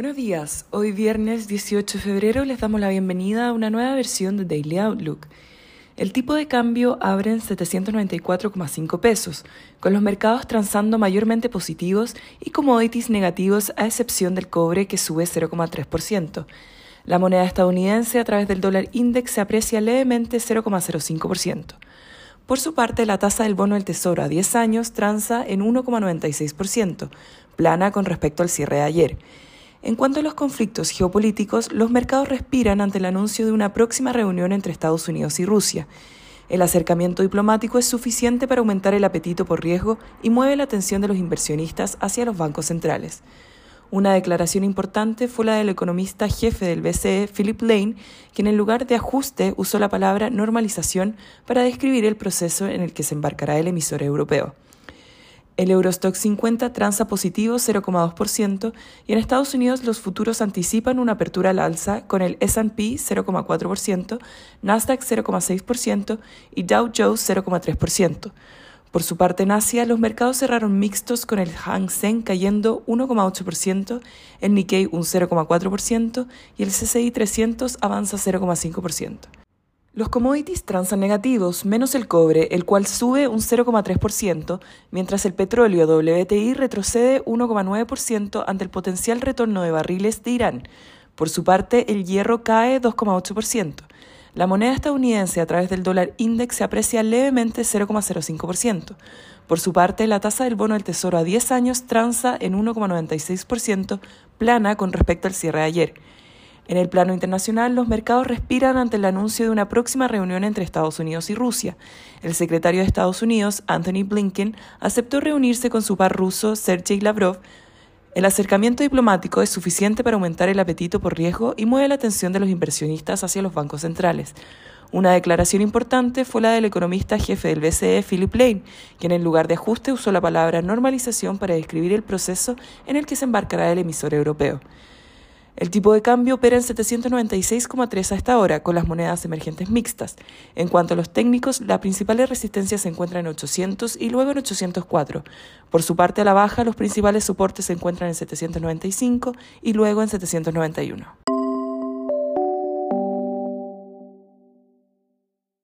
Buenos días, hoy viernes 18 de febrero les damos la bienvenida a una nueva versión de Daily Outlook. El tipo de cambio abre en 794,5 pesos, con los mercados transando mayormente positivos y commodities negativos a excepción del cobre que sube 0,3%. La moneda estadounidense a través del dólar index se aprecia levemente 0,05%. Por su parte, la tasa del bono del Tesoro a 10 años transa en 1,96%, plana con respecto al cierre de ayer. En cuanto a los conflictos geopolíticos, los mercados respiran ante el anuncio de una próxima reunión entre Estados Unidos y Rusia. El acercamiento diplomático es suficiente para aumentar el apetito por riesgo y mueve la atención de los inversionistas hacia los bancos centrales. Una declaración importante fue la del economista jefe del BCE, Philip Lane, quien en lugar de ajuste usó la palabra normalización para describir el proceso en el que se embarcará el emisor europeo. El Eurostock 50 transa positivo 0,2% y en Estados Unidos los futuros anticipan una apertura al alza con el S&P 0,4%, Nasdaq 0,6% y Dow Jones 0,3%. Por su parte en Asia, los mercados cerraron mixtos con el Hang Seng cayendo 1,8%, el Nikkei un 0,4% y el CCI 300 avanza 0,5%. Los commodities transan negativos, menos el cobre, el cual sube un 0,3%, mientras el petróleo WTI retrocede 1,9% ante el potencial retorno de barriles de Irán. Por su parte, el hierro cae 2,8%. La moneda estadounidense a través del dólar index se aprecia levemente 0,05%. Por su parte, la tasa del bono del Tesoro a 10 años transa en 1,96%, plana con respecto al cierre de ayer. En el plano internacional, los mercados respiran ante el anuncio de una próxima reunión entre Estados Unidos y Rusia. El secretario de Estados Unidos, Anthony Blinken, aceptó reunirse con su par ruso, Sergei Lavrov. El acercamiento diplomático es suficiente para aumentar el apetito por riesgo y mueve la atención de los inversionistas hacia los bancos centrales. Una declaración importante fue la del economista jefe del BCE, Philip Lane, quien en lugar de ajuste usó la palabra normalización para describir el proceso en el que se embarcará el emisor europeo. El tipo de cambio opera en 796,3 a esta hora, con las monedas emergentes mixtas. En cuanto a los técnicos, la principal resistencia se encuentra en 800 y luego en 804. Por su parte a la baja, los principales soportes se encuentran en 795 y luego en 791.